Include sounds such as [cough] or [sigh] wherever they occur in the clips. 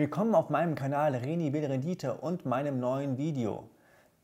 Willkommen auf meinem Kanal Reni will Rendite und meinem neuen Video.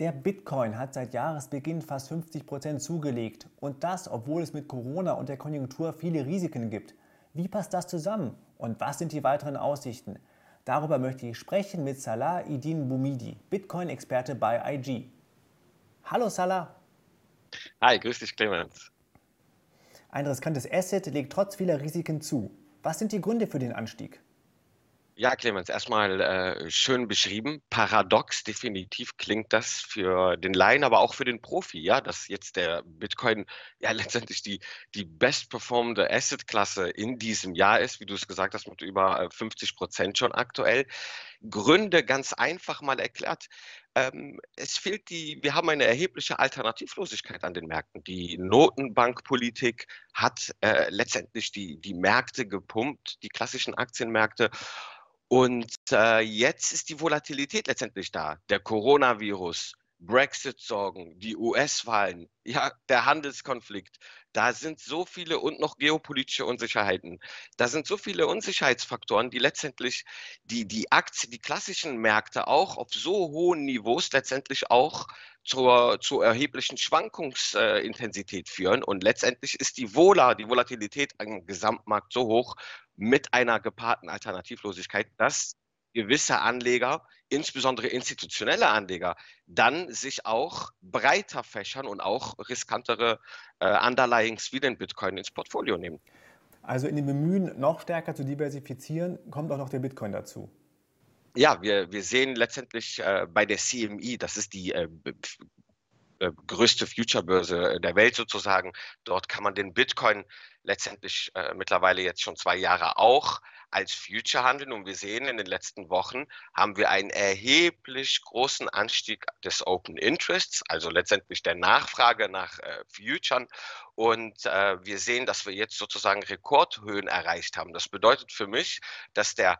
Der Bitcoin hat seit Jahresbeginn fast 50% zugelegt und das, obwohl es mit Corona und der Konjunktur viele Risiken gibt. Wie passt das zusammen und was sind die weiteren Aussichten? Darüber möchte ich sprechen mit Salah Idin Boumidi, Bitcoin-Experte bei IG. Hallo Salah. Hi, grüß dich Clemens. Ein riskantes Asset legt trotz vieler Risiken zu. Was sind die Gründe für den Anstieg? Ja, Clemens, erstmal äh, schön beschrieben. Paradox, definitiv klingt das für den Laien, aber auch für den Profi, ja, dass jetzt der Bitcoin ja [laughs] letztendlich die, die bestperformende Assetklasse in diesem Jahr ist, wie du es gesagt hast, mit über 50 äh, Prozent schon aktuell. Gründe ganz einfach mal erklärt. Ähm, es fehlt die, wir haben eine erhebliche Alternativlosigkeit an den Märkten. Die Notenbankpolitik hat äh, letztendlich die, die Märkte gepumpt, die klassischen Aktienmärkte. Und äh, jetzt ist die Volatilität letztendlich da. Der Coronavirus, Brexit-Sorgen, die US-Wahlen, ja, der Handelskonflikt. Da sind so viele und noch geopolitische Unsicherheiten. Da sind so viele Unsicherheitsfaktoren, die letztendlich die, die Aktien, die klassischen Märkte auch auf so hohen Niveaus letztendlich auch zur, zur erheblichen Schwankungsintensität führen. Und letztendlich ist die Vola, die Volatilität am Gesamtmarkt so hoch, mit einer gepaarten Alternativlosigkeit, dass gewisse Anleger, insbesondere institutionelle Anleger, dann sich auch breiter fächern und auch riskantere äh, Underlyings wie den Bitcoin ins Portfolio nehmen. Also in dem Bemühen, noch stärker zu diversifizieren, kommt auch noch der Bitcoin dazu. Ja, wir, wir sehen letztendlich äh, bei der CMI, das ist die äh, äh, größte Future-Börse der Welt sozusagen. Dort kann man den Bitcoin letztendlich äh, mittlerweile jetzt schon zwei Jahre auch als Future handeln. Und wir sehen, in den letzten Wochen haben wir einen erheblich großen Anstieg des Open Interests, also letztendlich der Nachfrage nach äh, Futuren. Und äh, wir sehen, dass wir jetzt sozusagen Rekordhöhen erreicht haben. Das bedeutet für mich, dass der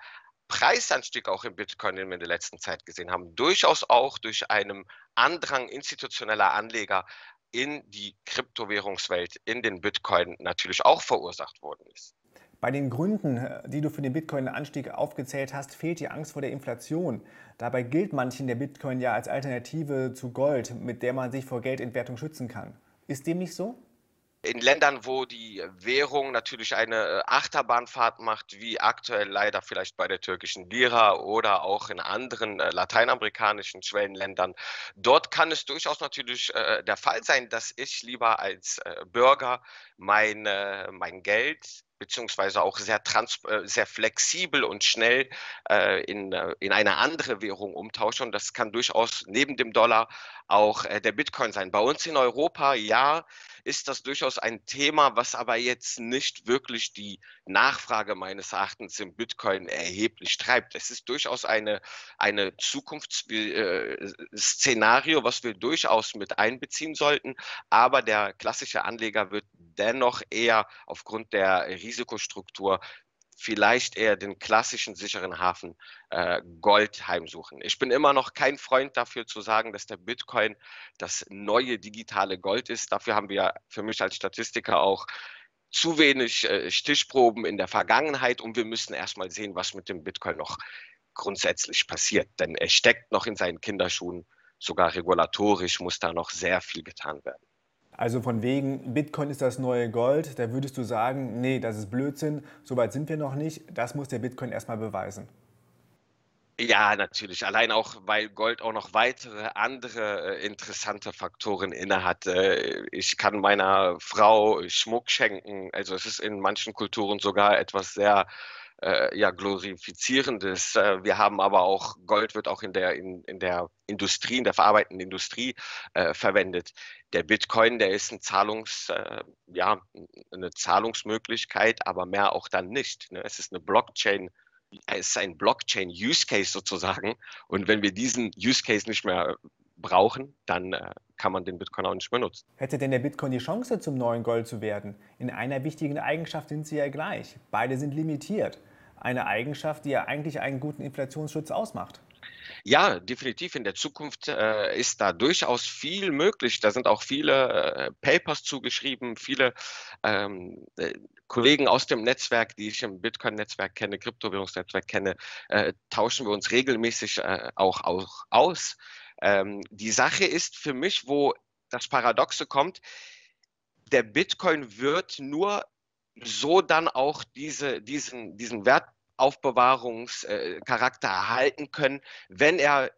Preisanstieg auch im Bitcoin, den wir in der letzten Zeit gesehen haben, durchaus auch durch einen Andrang institutioneller Anleger in die Kryptowährungswelt, in den Bitcoin natürlich auch verursacht worden ist. Bei den Gründen, die du für den Bitcoin-Anstieg aufgezählt hast, fehlt die Angst vor der Inflation. Dabei gilt manchen der Bitcoin ja als Alternative zu Gold, mit der man sich vor Geldentwertung schützen kann. Ist dem nicht so? In Ländern, wo die Währung natürlich eine äh, Achterbahnfahrt macht, wie aktuell leider vielleicht bei der türkischen Lira oder auch in anderen äh, lateinamerikanischen Schwellenländern, dort kann es durchaus natürlich äh, der Fall sein, dass ich lieber als äh, Bürger mein, äh, mein Geld beziehungsweise auch sehr, trans äh, sehr flexibel und schnell äh, in, äh, in eine andere Währung umtauschen. Und das kann durchaus neben dem Dollar auch äh, der Bitcoin sein. Bei uns in Europa, ja, ist das durchaus ein Thema, was aber jetzt nicht wirklich die Nachfrage meines Erachtens im Bitcoin erheblich treibt. Es ist durchaus eine, eine Zukunftsszenario, äh, was wir durchaus mit einbeziehen sollten. Aber der klassische Anleger wird dennoch eher aufgrund der Risikostruktur vielleicht eher den klassischen sicheren Hafen äh, Gold heimsuchen. Ich bin immer noch kein Freund dafür zu sagen, dass der Bitcoin das neue digitale Gold ist. Dafür haben wir für mich als Statistiker auch zu wenig äh, Stichproben in der Vergangenheit und wir müssen erstmal sehen, was mit dem Bitcoin noch grundsätzlich passiert. Denn er steckt noch in seinen Kinderschuhen. Sogar regulatorisch muss da noch sehr viel getan werden. Also von wegen, Bitcoin ist das neue Gold, da würdest du sagen, nee, das ist Blödsinn, so weit sind wir noch nicht, das muss der Bitcoin erstmal beweisen. Ja, natürlich. Allein auch, weil Gold auch noch weitere andere äh, interessante Faktoren innehat. Äh, ich kann meiner Frau Schmuck schenken. Also es ist in manchen Kulturen sogar etwas sehr äh, ja, glorifizierendes. Äh, wir haben aber auch, Gold wird auch in der, in, in der Industrie, in der verarbeitenden Industrie äh, verwendet. Der Bitcoin, der ist ein Zahlungs, äh, ja, eine Zahlungsmöglichkeit, aber mehr auch dann nicht. Ne? Es ist eine Blockchain. Es ist ein Blockchain-Use-Case sozusagen. Und wenn wir diesen Use-Case nicht mehr brauchen, dann äh, kann man den Bitcoin auch nicht mehr nutzen. Hätte denn der Bitcoin die Chance, zum neuen Gold zu werden? In einer wichtigen Eigenschaft sind sie ja gleich. Beide sind limitiert eine Eigenschaft, die ja eigentlich einen guten Inflationsschutz ausmacht. Ja, definitiv. In der Zukunft äh, ist da durchaus viel möglich. Da sind auch viele äh, Papers zugeschrieben, viele ähm, äh, Kollegen aus dem Netzwerk, die ich im Bitcoin-Netzwerk kenne, Kryptowährungsnetzwerk kenne, äh, tauschen wir uns regelmäßig äh, auch, auch aus. Ähm, die Sache ist für mich, wo das Paradoxe kommt, der Bitcoin wird nur so dann auch diese, diesen, diesen Wertaufbewahrungscharakter äh, erhalten können, wenn er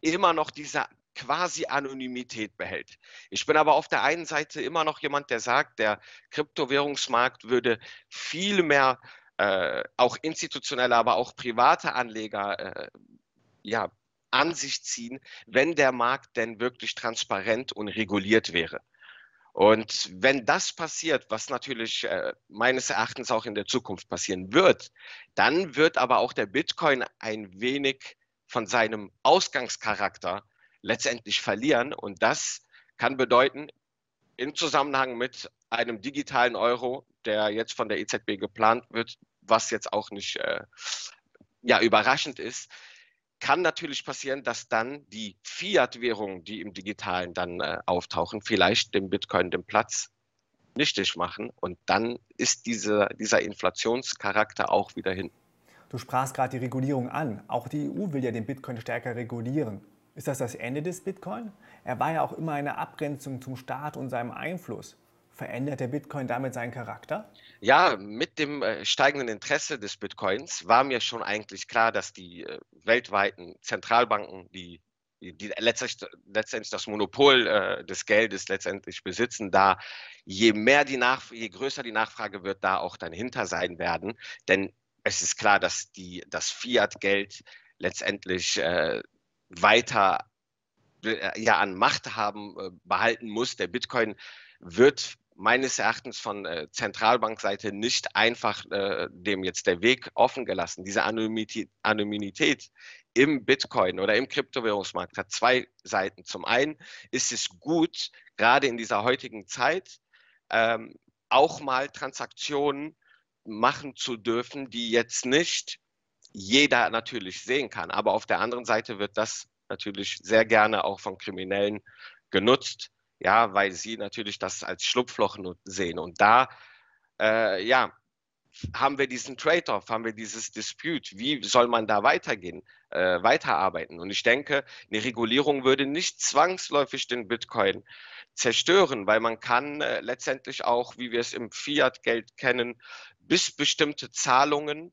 immer noch diese quasi Anonymität behält. Ich bin aber auf der einen Seite immer noch jemand, der sagt, der Kryptowährungsmarkt würde viel mehr äh, auch institutionelle, aber auch private Anleger äh, ja, an sich ziehen, wenn der Markt denn wirklich transparent und reguliert wäre. Und wenn das passiert, was natürlich äh, meines Erachtens auch in der Zukunft passieren wird, dann wird aber auch der Bitcoin ein wenig von seinem Ausgangscharakter letztendlich verlieren. Und das kann bedeuten, im Zusammenhang mit einem digitalen Euro, der jetzt von der EZB geplant wird, was jetzt auch nicht äh, ja, überraschend ist, kann natürlich passieren, dass dann die Fiat-Währungen, die im Digitalen dann äh, auftauchen, vielleicht dem Bitcoin den Platz nichtig machen. Und dann ist diese, dieser Inflationscharakter auch wieder hin. Du sprachst gerade die Regulierung an. Auch die EU will ja den Bitcoin stärker regulieren. Ist das das Ende des Bitcoin? Er war ja auch immer eine Abgrenzung zum Staat und seinem Einfluss. Verändert der Bitcoin damit seinen Charakter? Ja, mit dem äh, steigenden Interesse des Bitcoins war mir schon eigentlich klar, dass die äh, weltweiten Zentralbanken, die, die letztlich, letztendlich das Monopol äh, des Geldes letztendlich besitzen, da je mehr die Nach je größer die Nachfrage wird, da auch dann hinter sein werden. Denn es ist klar, dass die, das Fiat-Geld letztendlich äh, weiter äh, ja, an Macht haben, äh, behalten muss. Der Bitcoin wird meines Erachtens von äh, Zentralbankseite nicht einfach äh, dem jetzt der Weg offen gelassen. Diese Anonymität, im Bitcoin oder im Kryptowährungsmarkt hat zwei Seiten. Zum einen ist es gut, gerade in dieser heutigen Zeit, ähm, auch mal Transaktionen machen zu dürfen, die jetzt nicht jeder natürlich sehen kann. Aber auf der anderen Seite wird das natürlich sehr gerne auch von Kriminellen genutzt ja, weil sie natürlich das als Schlupfloch sehen. Und da, äh, ja, haben wir diesen Trade-off, haben wir dieses Dispute. Wie soll man da weitergehen, äh, weiterarbeiten? Und ich denke, eine Regulierung würde nicht zwangsläufig den Bitcoin zerstören, weil man kann äh, letztendlich auch, wie wir es im Fiat-Geld kennen, bis bestimmte Zahlungen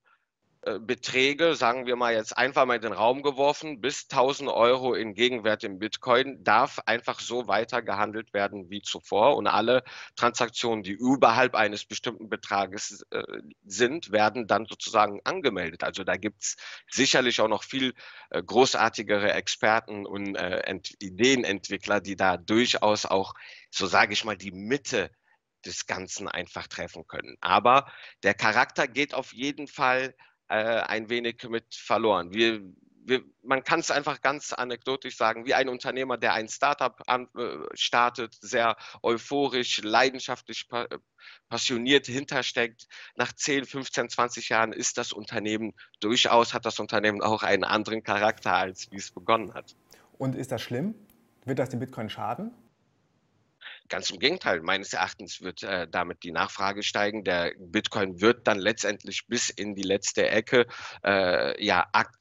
Beträge, sagen wir mal jetzt einfach mal in den Raum geworfen, bis 1000 Euro in Gegenwert im Bitcoin darf einfach so weiter gehandelt werden wie zuvor und alle Transaktionen, die überhalb eines bestimmten Betrages äh, sind, werden dann sozusagen angemeldet. Also da gibt es sicherlich auch noch viel äh, großartigere Experten und äh, Ideenentwickler, die da durchaus auch, so sage ich mal, die Mitte des Ganzen einfach treffen können. Aber der Charakter geht auf jeden Fall äh, ein wenig mit verloren. Wir, wir, man kann es einfach ganz anekdotisch sagen, wie ein Unternehmer, der ein Startup an, äh, startet, sehr euphorisch, leidenschaftlich, pa passioniert hintersteckt. Nach 10, 15, 20 Jahren ist das Unternehmen durchaus, hat das Unternehmen auch einen anderen Charakter, als wie es begonnen hat. Und ist das schlimm? Wird das dem Bitcoin schaden? Ganz im Gegenteil, meines Erachtens wird äh, damit die Nachfrage steigen. Der Bitcoin wird dann letztendlich bis in die letzte Ecke äh, ja, ak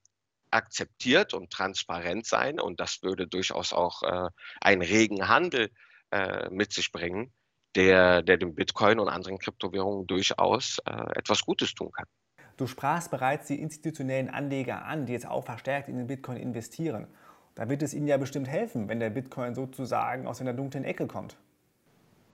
akzeptiert und transparent sein. Und das würde durchaus auch äh, einen regen Handel äh, mit sich bringen, der, der dem Bitcoin und anderen Kryptowährungen durchaus äh, etwas Gutes tun kann. Du sprachst bereits die institutionellen Anleger an, die jetzt auch verstärkt in den Bitcoin investieren. Da wird es ihnen ja bestimmt helfen, wenn der Bitcoin sozusagen aus einer dunklen Ecke kommt.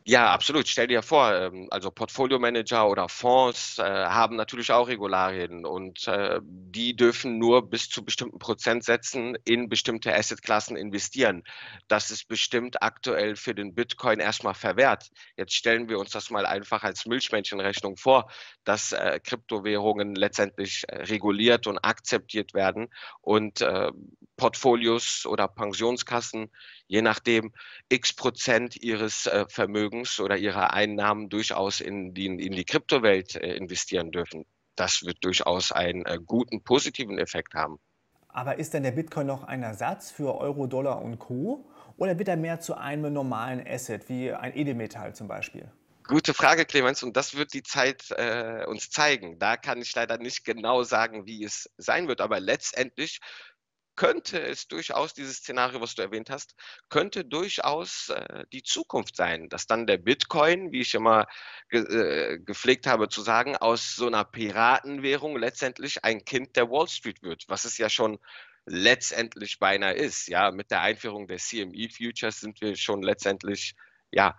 Ja, absolut. Stell dir vor, ähm, also Portfolio-Manager oder Fonds äh, haben natürlich auch Regularien und äh, die dürfen nur bis zu bestimmten Prozentsätzen in bestimmte Assetklassen investieren. Das ist bestimmt aktuell für den Bitcoin erstmal verwehrt. Jetzt stellen wir uns das mal einfach als Milchmännchenrechnung vor, dass äh, Kryptowährungen letztendlich reguliert und akzeptiert werden und Portfolios oder Pensionskassen je nachdem x Prozent ihres äh, Vermögens oder ihrer Einnahmen durchaus in die, in die Kryptowelt äh, investieren dürfen. Das wird durchaus einen äh, guten positiven Effekt haben. Aber ist denn der Bitcoin noch ein Ersatz für Euro, Dollar und Co? Oder wird er mehr zu einem normalen Asset, wie ein Edelmetall zum Beispiel? Gute Frage, Clemens, und das wird die Zeit äh, uns zeigen. Da kann ich leider nicht genau sagen, wie es sein wird, aber letztendlich könnte es durchaus dieses Szenario, was du erwähnt hast, könnte durchaus äh, die Zukunft sein, dass dann der Bitcoin, wie ich immer ge äh, gepflegt habe zu sagen, aus so einer Piratenwährung letztendlich ein Kind der Wall Street wird, was es ja schon letztendlich beinahe ist. Ja, mit der Einführung der CME Futures sind wir schon letztendlich ja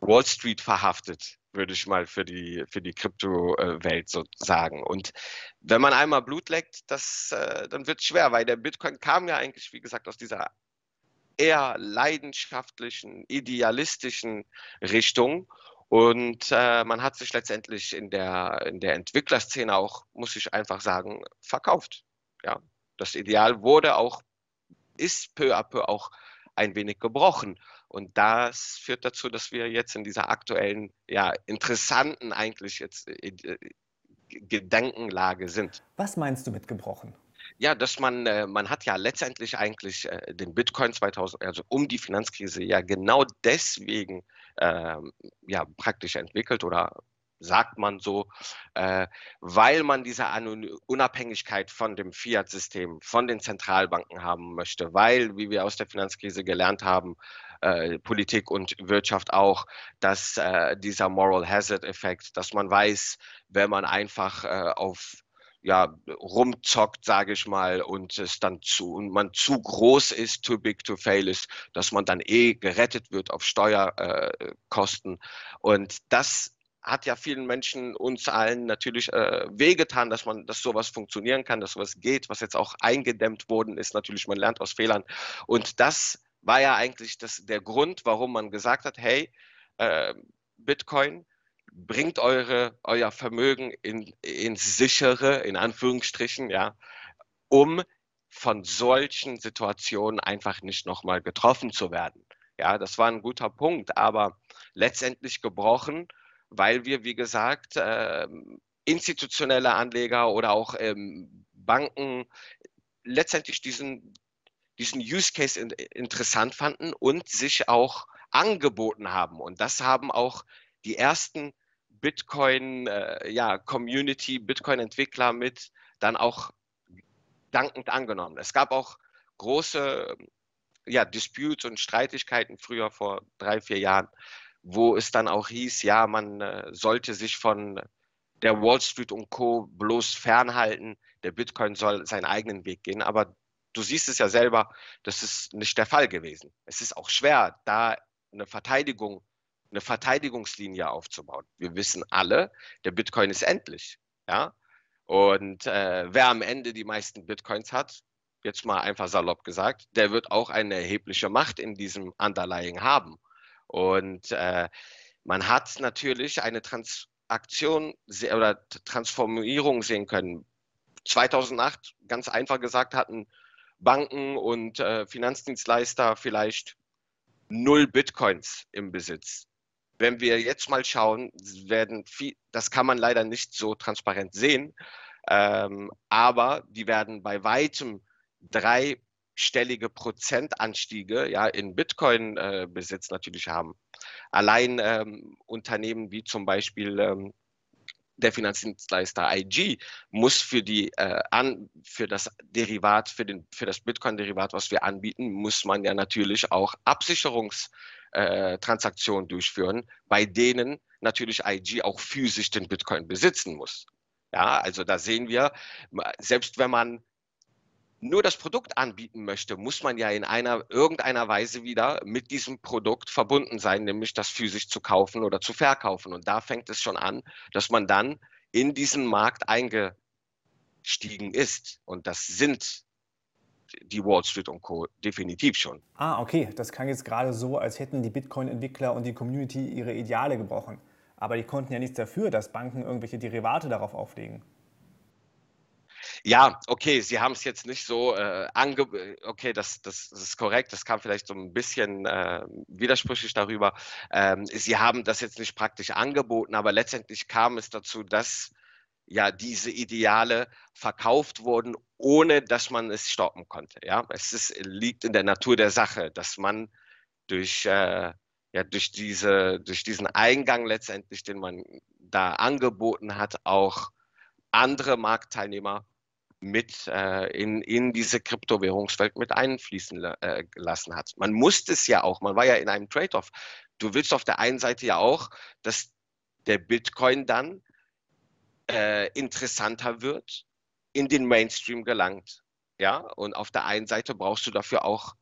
Wall Street verhaftet, würde ich mal für die, für die Kryptowelt so sagen. Und wenn man einmal Blut leckt, das, äh, dann wird es schwer, weil der Bitcoin kam ja eigentlich, wie gesagt, aus dieser eher leidenschaftlichen, idealistischen Richtung. Und äh, man hat sich letztendlich in der, in der Entwicklerszene auch, muss ich einfach sagen, verkauft. Ja, das Ideal wurde auch, ist peu à peu auch ein wenig gebrochen. Und das führt dazu, dass wir jetzt in dieser aktuellen, ja, interessanten eigentlich jetzt äh, äh, Gedankenlage sind. Was meinst du mit gebrochen? Ja, dass man, äh, man hat ja letztendlich eigentlich äh, den Bitcoin 2000, also um die Finanzkrise ja genau deswegen ähm, ja praktisch entwickelt oder sagt man so, äh, weil man diese Unabhängigkeit von dem Fiat-System, von den Zentralbanken haben möchte, weil, wie wir aus der Finanzkrise gelernt haben, äh, Politik und Wirtschaft auch, dass äh, dieser Moral Hazard-Effekt, dass man weiß, wenn man einfach äh, auf ja, rumzockt, sage ich mal, und es dann zu und man zu groß ist, too big to fail ist, dass man dann eh gerettet wird auf Steuerkosten. Äh, und das hat ja vielen Menschen, uns allen natürlich äh, wehgetan, dass man, dass sowas funktionieren kann, dass sowas geht, was jetzt auch eingedämmt worden ist. Natürlich, man lernt aus Fehlern. Und das war ja eigentlich das, der Grund, warum man gesagt hat, hey, äh, Bitcoin bringt eure, euer Vermögen in, ins sichere, in Anführungsstrichen, ja, um von solchen Situationen einfach nicht nochmal getroffen zu werden. Ja, das war ein guter Punkt, aber letztendlich gebrochen, weil wir, wie gesagt, äh, institutionelle Anleger oder auch ähm, Banken letztendlich diesen diesen Use Case in, interessant fanden und sich auch angeboten haben. Und das haben auch die ersten Bitcoin, äh, ja, Community, Bitcoin-Entwickler mit dann auch dankend angenommen. Es gab auch große ja, Disputes und Streitigkeiten früher vor drei, vier Jahren, wo es dann auch hieß, ja, man äh, sollte sich von der Wall Street und Co. bloß fernhalten. Der Bitcoin soll seinen eigenen Weg gehen. Aber du siehst es ja selber, das ist nicht der Fall gewesen. Es ist auch schwer, da eine Verteidigung, eine Verteidigungslinie aufzubauen. Wir wissen alle, der Bitcoin ist endlich. Ja? Und äh, wer am Ende die meisten Bitcoins hat, jetzt mal einfach salopp gesagt, der wird auch eine erhebliche Macht in diesem Underlying haben. Und äh, man hat natürlich eine Transaktion oder Transformierung sehen können. 2008, ganz einfach gesagt, hatten Banken und äh, Finanzdienstleister vielleicht null Bitcoins im Besitz. Wenn wir jetzt mal schauen, werden viel, das kann man leider nicht so transparent sehen, ähm, aber die werden bei weitem dreistellige Prozentanstiege ja, in Bitcoin-Besitz äh, natürlich haben. Allein ähm, Unternehmen wie zum Beispiel ähm, der Finanzdienstleister IG muss für die äh, an für das Derivat für den für das Bitcoin Derivat, was wir anbieten, muss man ja natürlich auch Absicherungstransaktionen äh, durchführen, bei denen natürlich IG auch physisch den Bitcoin besitzen muss. Ja, also da sehen wir, selbst wenn man nur das Produkt anbieten möchte, muss man ja in einer irgendeiner Weise wieder mit diesem Produkt verbunden sein, nämlich das physisch zu kaufen oder zu verkaufen. Und da fängt es schon an, dass man dann in diesen Markt eingestiegen ist. Und das sind die Wall Street und Co. definitiv schon. Ah, okay. Das klang jetzt gerade so, als hätten die Bitcoin-Entwickler und die Community ihre Ideale gebrochen. Aber die konnten ja nichts dafür, dass Banken irgendwelche Derivate darauf auflegen. Ja, okay, Sie haben es jetzt nicht so äh, ange... Okay, das, das, das, ist korrekt. Das kam vielleicht so ein bisschen äh, widersprüchlich darüber. Ähm, Sie haben das jetzt nicht praktisch angeboten, aber letztendlich kam es dazu, dass ja diese Ideale verkauft wurden, ohne dass man es stoppen konnte. Ja, es ist, liegt in der Natur der Sache, dass man durch äh, ja durch diese, durch diesen Eingang letztendlich, den man da angeboten hat, auch andere Marktteilnehmer mit äh, in, in diese Kryptowährungswelt mit einfließen äh, gelassen hat. Man musste es ja auch, man war ja in einem Trade-off. Du willst auf der einen Seite ja auch, dass der Bitcoin dann äh, interessanter wird, in den Mainstream gelangt. Ja, und auf der einen Seite brauchst du dafür auch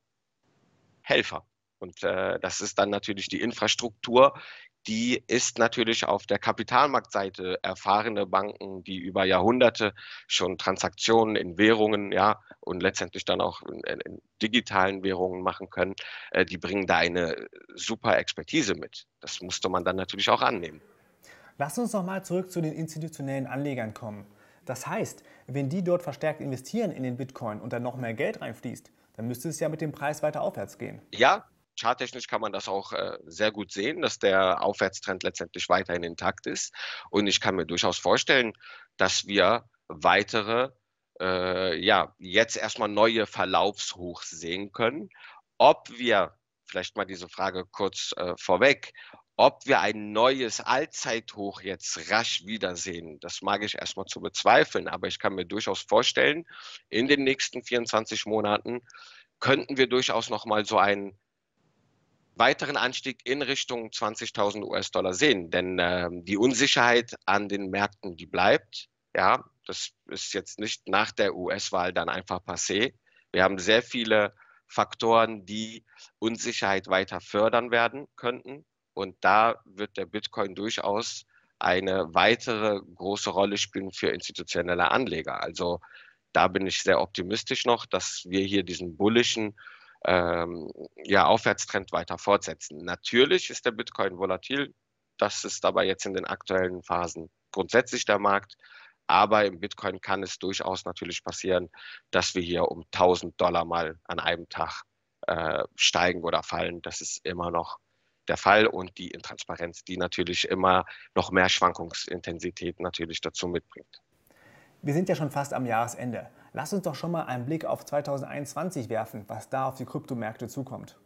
Helfer. Und äh, das ist dann natürlich die Infrastruktur, die ist natürlich auf der Kapitalmarktseite erfahrene Banken, die über Jahrhunderte schon Transaktionen in Währungen, ja, und letztendlich dann auch in, in digitalen Währungen machen können, äh, die bringen da eine super Expertise mit. Das musste man dann natürlich auch annehmen. Lass uns noch mal zurück zu den institutionellen Anlegern kommen. Das heißt, wenn die dort verstärkt investieren in den Bitcoin und dann noch mehr Geld reinfließt, dann müsste es ja mit dem Preis weiter aufwärts gehen. Ja, charttechnisch kann man das auch äh, sehr gut sehen, dass der Aufwärtstrend letztendlich weiterhin intakt ist. Und ich kann mir durchaus vorstellen, dass wir weitere, äh, ja, jetzt erstmal neue Verlaufshochs sehen können. Ob wir, vielleicht mal diese Frage kurz äh, vorweg, ob wir ein neues Allzeithoch jetzt rasch wiedersehen, das mag ich erstmal zu bezweifeln, aber ich kann mir durchaus vorstellen, in den nächsten 24 Monaten könnten wir durchaus nochmal so einen weiteren Anstieg in Richtung 20.000 US-Dollar sehen. Denn äh, die Unsicherheit an den Märkten, die bleibt. Ja, das ist jetzt nicht nach der US-Wahl dann einfach passé. Wir haben sehr viele Faktoren, die Unsicherheit weiter fördern werden könnten. Und da wird der Bitcoin durchaus eine weitere große Rolle spielen für institutionelle Anleger. Also da bin ich sehr optimistisch noch, dass wir hier diesen bullischen ähm, ja, Aufwärtstrend weiter fortsetzen. Natürlich ist der Bitcoin volatil. Das ist aber jetzt in den aktuellen Phasen grundsätzlich der Markt. Aber im Bitcoin kann es durchaus natürlich passieren, dass wir hier um 1000 Dollar mal an einem Tag äh, steigen oder fallen. Das ist immer noch der Fall und die Intransparenz, die natürlich immer noch mehr Schwankungsintensität natürlich dazu mitbringt. Wir sind ja schon fast am Jahresende. Lass uns doch schon mal einen Blick auf 2021 werfen, was da auf die Kryptomärkte zukommt.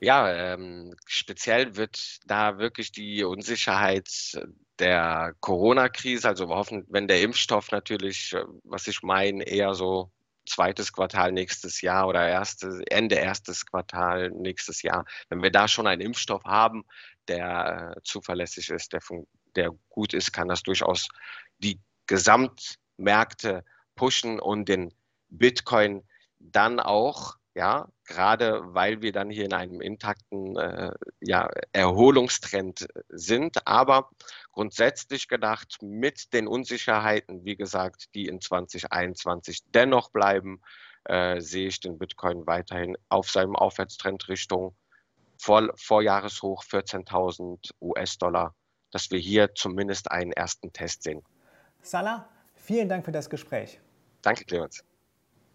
Ja, ähm, speziell wird da wirklich die Unsicherheit der Corona-Krise, also wir hoffen, wenn der Impfstoff natürlich, äh, was ich meine, eher so zweites Quartal nächstes Jahr oder erste, Ende erstes Quartal nächstes Jahr, wenn wir da schon einen Impfstoff haben, der äh, zuverlässig ist, der, der gut ist, kann das durchaus die Gesamtmärkte pushen und den Bitcoin dann auch ja, gerade weil wir dann hier in einem intakten äh, ja, Erholungstrend sind, aber grundsätzlich gedacht mit den Unsicherheiten, wie gesagt, die in 2021 dennoch bleiben, äh, sehe ich den Bitcoin weiterhin auf seinem Aufwärtstrend Richtung Vor Vorjahreshoch 14.000 US-Dollar, dass wir hier zumindest einen ersten Test sehen. Salah, vielen Dank für das Gespräch. Danke, Clemens.